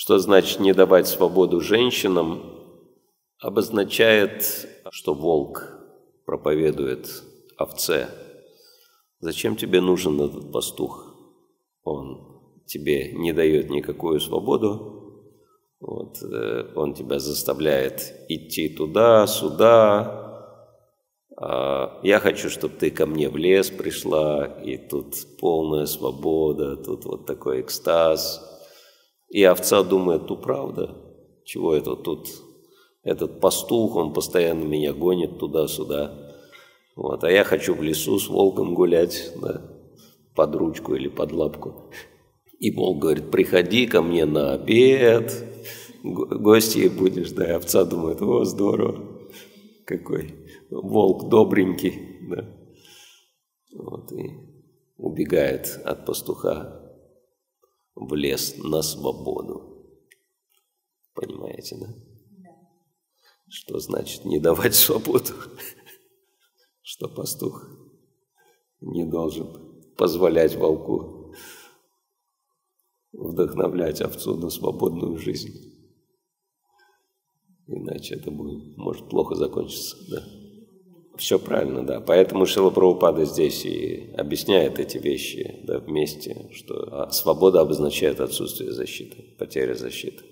Что значит не давать свободу женщинам? Обозначает, что волк проповедует овце. Зачем тебе нужен этот пастух? Он тебе не дает никакую свободу. Вот, э, он тебя заставляет идти туда, сюда. А я хочу, чтобы ты ко мне в лес пришла, и тут полная свобода, тут вот такой экстаз. И овца думает, ну правда, чего это тут? Этот пастух, он постоянно меня гонит туда-сюда. Вот, а я хочу в лесу с волком гулять, да, под ручку или под лапку. И волк говорит, приходи ко мне на обед, гостьей будешь, да, и овца думает, о, здорово, какой волк добренький, да. Вот, и убегает от пастуха в лес на свободу. Понимаете, да? Что значит не давать свободу? Что пастух не должен позволять волку вдохновлять овцу на свободную жизнь. Иначе это будет, может плохо закончиться. Да? Все правильно, да. Поэтому Шила Прабхупада здесь и объясняет эти вещи да, вместе, что а, свобода обозначает отсутствие защиты, потеря защиты.